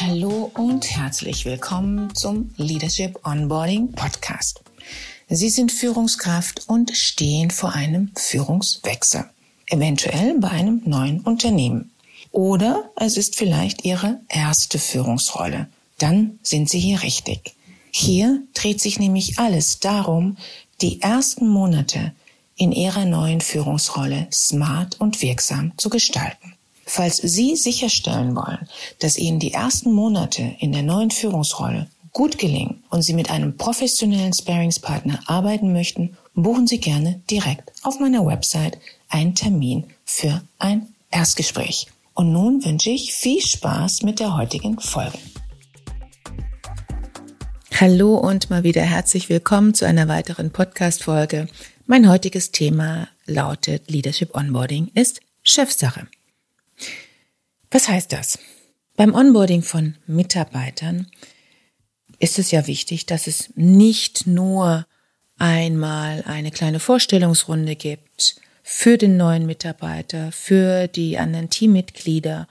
Hallo und herzlich willkommen zum Leadership Onboarding Podcast. Sie sind Führungskraft und stehen vor einem Führungswechsel, eventuell bei einem neuen Unternehmen. Oder es ist vielleicht Ihre erste Führungsrolle. Dann sind Sie hier richtig. Hier dreht sich nämlich alles darum, die ersten Monate in Ihrer neuen Führungsrolle smart und wirksam zu gestalten. Falls Sie sicherstellen wollen, dass Ihnen die ersten Monate in der neuen Führungsrolle gut gelingen und Sie mit einem professionellen Sparingspartner arbeiten möchten, buchen Sie gerne direkt auf meiner Website einen Termin für ein Erstgespräch. Und nun wünsche ich viel Spaß mit der heutigen Folge. Hallo und mal wieder herzlich willkommen zu einer weiteren Podcast-Folge. Mein heutiges Thema lautet Leadership Onboarding ist Chefsache. Was heißt das? Beim Onboarding von Mitarbeitern ist es ja wichtig, dass es nicht nur einmal eine kleine Vorstellungsrunde gibt für den neuen Mitarbeiter, für die anderen Teammitglieder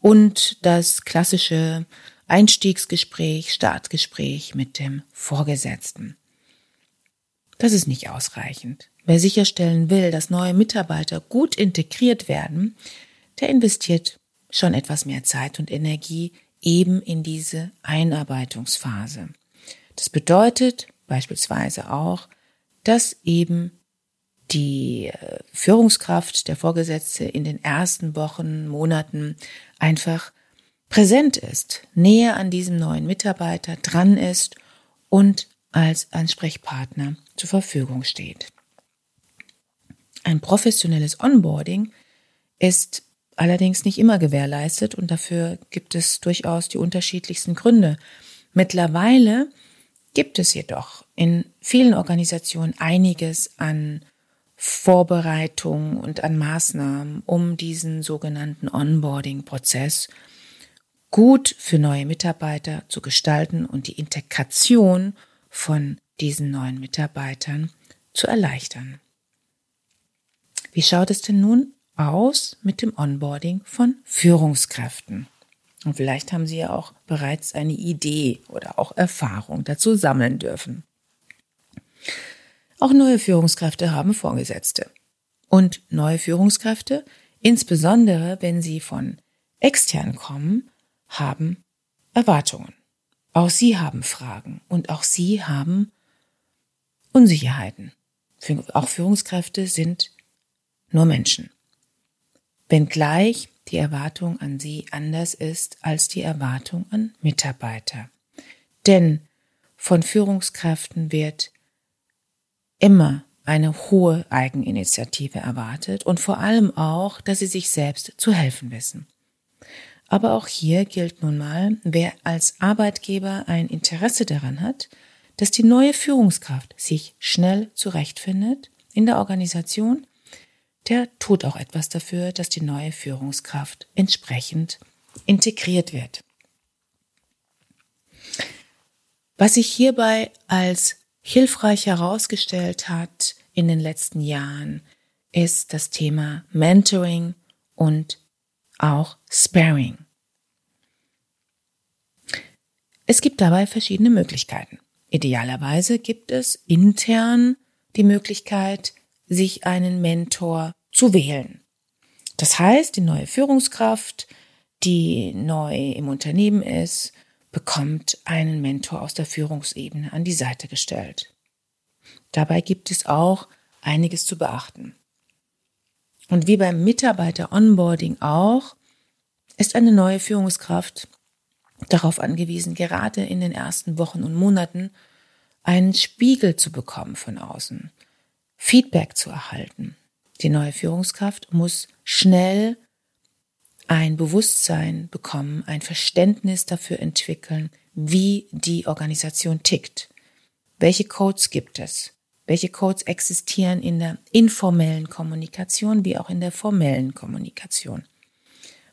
und das klassische Einstiegsgespräch, Startgespräch mit dem Vorgesetzten. Das ist nicht ausreichend. Wer sicherstellen will, dass neue Mitarbeiter gut integriert werden, der investiert schon etwas mehr Zeit und Energie eben in diese Einarbeitungsphase. Das bedeutet beispielsweise auch, dass eben die äh, Führungskraft, der Vorgesetzte in den ersten Wochen, Monaten einfach präsent ist, näher an diesem neuen Mitarbeiter dran ist und als Ansprechpartner zur Verfügung steht. Ein professionelles Onboarding ist allerdings nicht immer gewährleistet und dafür gibt es durchaus die unterschiedlichsten Gründe. Mittlerweile gibt es jedoch in vielen Organisationen einiges an Vorbereitung und an Maßnahmen, um diesen sogenannten Onboarding-Prozess gut für neue Mitarbeiter zu gestalten und die Integration von diesen neuen Mitarbeitern zu erleichtern. Wie schaut es denn nun aus mit dem Onboarding von Führungskräften. Und vielleicht haben Sie ja auch bereits eine Idee oder auch Erfahrung dazu sammeln dürfen. Auch neue Führungskräfte haben Vorgesetzte. Und neue Führungskräfte, insbesondere wenn sie von extern kommen, haben Erwartungen. Auch sie haben Fragen und auch sie haben Unsicherheiten. Auch Führungskräfte sind nur Menschen wenngleich die Erwartung an sie anders ist als die Erwartung an Mitarbeiter. Denn von Führungskräften wird immer eine hohe Eigeninitiative erwartet und vor allem auch, dass sie sich selbst zu helfen wissen. Aber auch hier gilt nun mal, wer als Arbeitgeber ein Interesse daran hat, dass die neue Führungskraft sich schnell zurechtfindet in der Organisation, der tut auch etwas dafür, dass die neue Führungskraft entsprechend integriert wird. Was sich hierbei als hilfreich herausgestellt hat in den letzten Jahren, ist das Thema Mentoring und auch Sparing. Es gibt dabei verschiedene Möglichkeiten. Idealerweise gibt es intern die Möglichkeit, sich einen Mentor zu wählen. Das heißt, die neue Führungskraft, die neu im Unternehmen ist, bekommt einen Mentor aus der Führungsebene an die Seite gestellt. Dabei gibt es auch einiges zu beachten. Und wie beim Mitarbeiter-Onboarding auch, ist eine neue Führungskraft darauf angewiesen, gerade in den ersten Wochen und Monaten einen Spiegel zu bekommen von außen. Feedback zu erhalten. Die neue Führungskraft muss schnell ein Bewusstsein bekommen, ein Verständnis dafür entwickeln, wie die Organisation tickt. Welche Codes gibt es? Welche Codes existieren in der informellen Kommunikation wie auch in der formellen Kommunikation?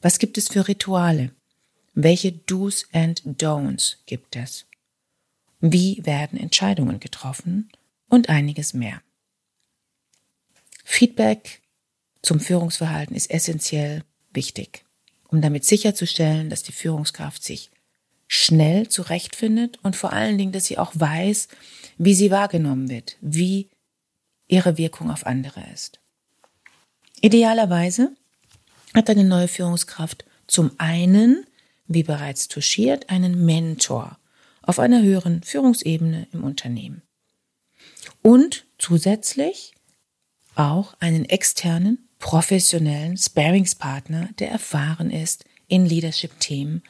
Was gibt es für Rituale? Welche Do's and Don'ts gibt es? Wie werden Entscheidungen getroffen? Und einiges mehr. Feedback zum Führungsverhalten ist essentiell wichtig, um damit sicherzustellen, dass die Führungskraft sich schnell zurechtfindet und vor allen Dingen, dass sie auch weiß, wie sie wahrgenommen wird, wie ihre Wirkung auf andere ist. Idealerweise hat eine neue Führungskraft zum einen, wie bereits touchiert, einen Mentor auf einer höheren Führungsebene im Unternehmen. Und zusätzlich auch einen externen, professionellen Sparingspartner, der erfahren ist in Leadership-Themen,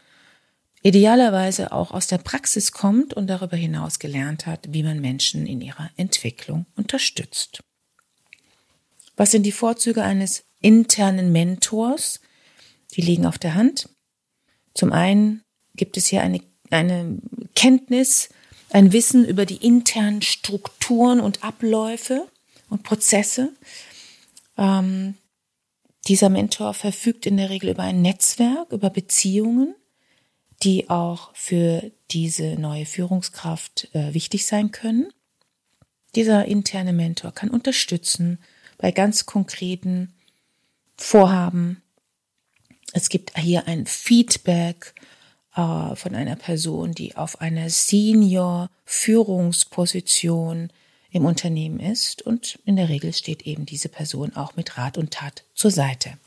idealerweise auch aus der Praxis kommt und darüber hinaus gelernt hat, wie man Menschen in ihrer Entwicklung unterstützt. Was sind die Vorzüge eines internen Mentors? Die liegen auf der Hand. Zum einen gibt es hier eine, eine Kenntnis, ein Wissen über die internen Strukturen und Abläufe und Prozesse. Ähm, dieser Mentor verfügt in der Regel über ein Netzwerk, über Beziehungen, die auch für diese neue Führungskraft äh, wichtig sein können. Dieser interne Mentor kann unterstützen bei ganz konkreten Vorhaben. Es gibt hier ein Feedback äh, von einer Person, die auf einer Senior-Führungsposition im Unternehmen ist und in der Regel steht eben diese Person auch mit Rat und Tat zur Seite.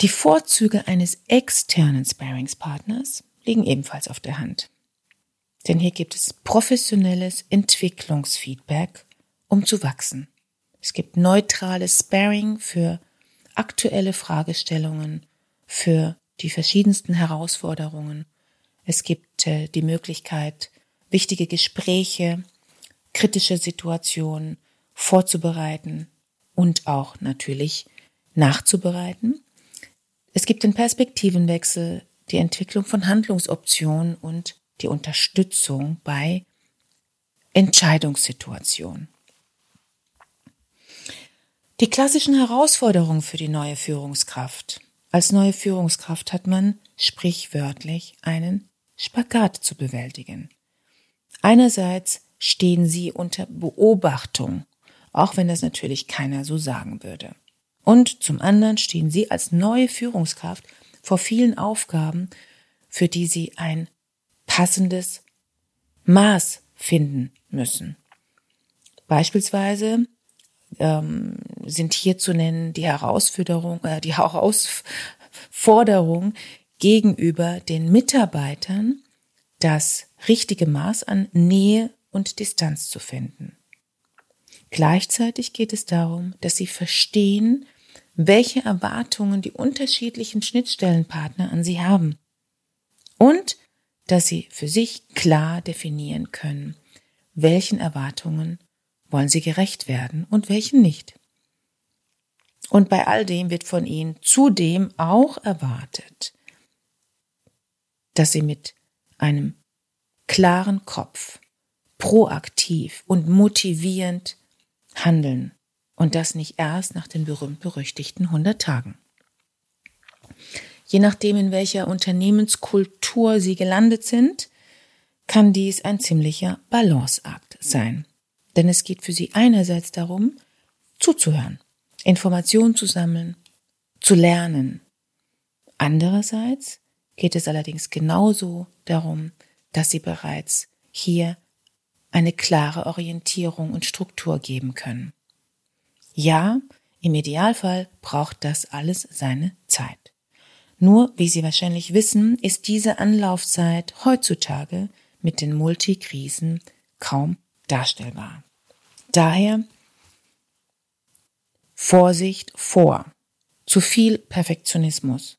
Die Vorzüge eines externen Sparingspartners liegen ebenfalls auf der Hand. Denn hier gibt es professionelles Entwicklungsfeedback, um zu wachsen. Es gibt neutrales Sparing für aktuelle Fragestellungen, für die verschiedensten Herausforderungen. Es gibt äh, die Möglichkeit, wichtige Gespräche, kritische Situationen vorzubereiten und auch natürlich nachzubereiten. Es gibt den Perspektivenwechsel, die Entwicklung von Handlungsoptionen und die Unterstützung bei Entscheidungssituationen. Die klassischen Herausforderungen für die neue Führungskraft. Als neue Führungskraft hat man sprichwörtlich einen Spagat zu bewältigen. Einerseits stehen sie unter Beobachtung, auch wenn das natürlich keiner so sagen würde. Und zum anderen stehen sie als neue Führungskraft vor vielen Aufgaben, für die sie ein passendes Maß finden müssen. Beispielsweise ähm, sind hier zu nennen die Herausforderung, äh, die Herausforderung gegenüber den Mitarbeitern, das richtige Maß an Nähe und Distanz zu finden. Gleichzeitig geht es darum, dass sie verstehen, welche Erwartungen die unterschiedlichen Schnittstellenpartner an sie haben und dass sie für sich klar definieren können, welchen Erwartungen wollen sie gerecht werden und welchen nicht. Und bei all dem wird von ihnen zudem auch erwartet, dass sie mit einem klaren Kopf proaktiv und motivierend handeln und das nicht erst nach den berühmt-berüchtigten 100 Tagen. Je nachdem, in welcher Unternehmenskultur Sie gelandet sind, kann dies ein ziemlicher Balanceakt sein. Denn es geht für sie einerseits darum, zuzuhören, Informationen zu sammeln, zu lernen. Andererseits geht es allerdings genauso darum, dass sie bereits hier eine klare Orientierung und Struktur geben können. Ja, im Idealfall braucht das alles seine Zeit. Nur, wie Sie wahrscheinlich wissen, ist diese Anlaufzeit heutzutage mit den Multikrisen kaum darstellbar. Daher Vorsicht vor zu viel Perfektionismus.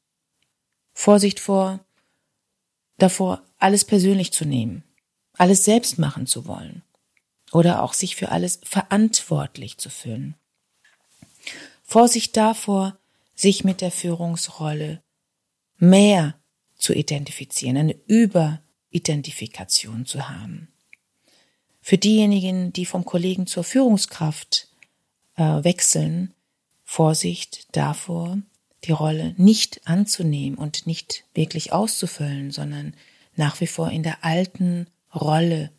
Vorsicht vor davor, alles persönlich zu nehmen, alles selbst machen zu wollen oder auch sich für alles verantwortlich zu fühlen. Vorsicht davor, sich mit der Führungsrolle mehr zu identifizieren, eine Überidentifikation zu haben. Für diejenigen, die vom Kollegen zur Führungskraft äh, wechseln, Vorsicht davor, die Rolle nicht anzunehmen und nicht wirklich auszufüllen, sondern nach wie vor in der alten Rolle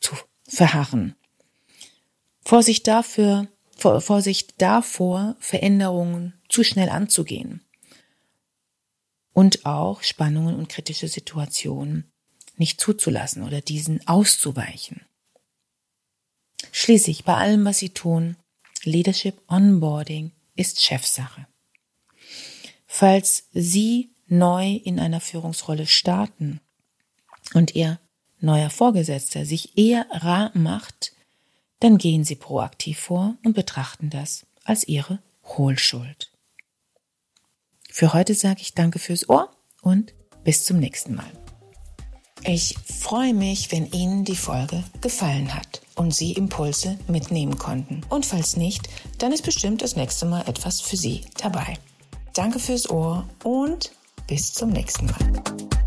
zu verharren. Vorsicht dafür, Vorsicht davor, Veränderungen zu schnell anzugehen. und auch Spannungen und kritische Situationen nicht zuzulassen oder diesen auszuweichen. Schließlich bei allem, was Sie tun, Leadership Onboarding ist Chefsache. Falls Sie neu in einer Führungsrolle starten und Ihr neuer Vorgesetzter sich eher rar macht, dann gehen Sie proaktiv vor und betrachten das als Ihre Hohlschuld. Für heute sage ich danke fürs Ohr und bis zum nächsten Mal. Ich freue mich, wenn Ihnen die Folge gefallen hat und Sie Impulse mitnehmen konnten. Und falls nicht, dann ist bestimmt das nächste Mal etwas für Sie dabei. Danke fürs Ohr und bis zum nächsten Mal.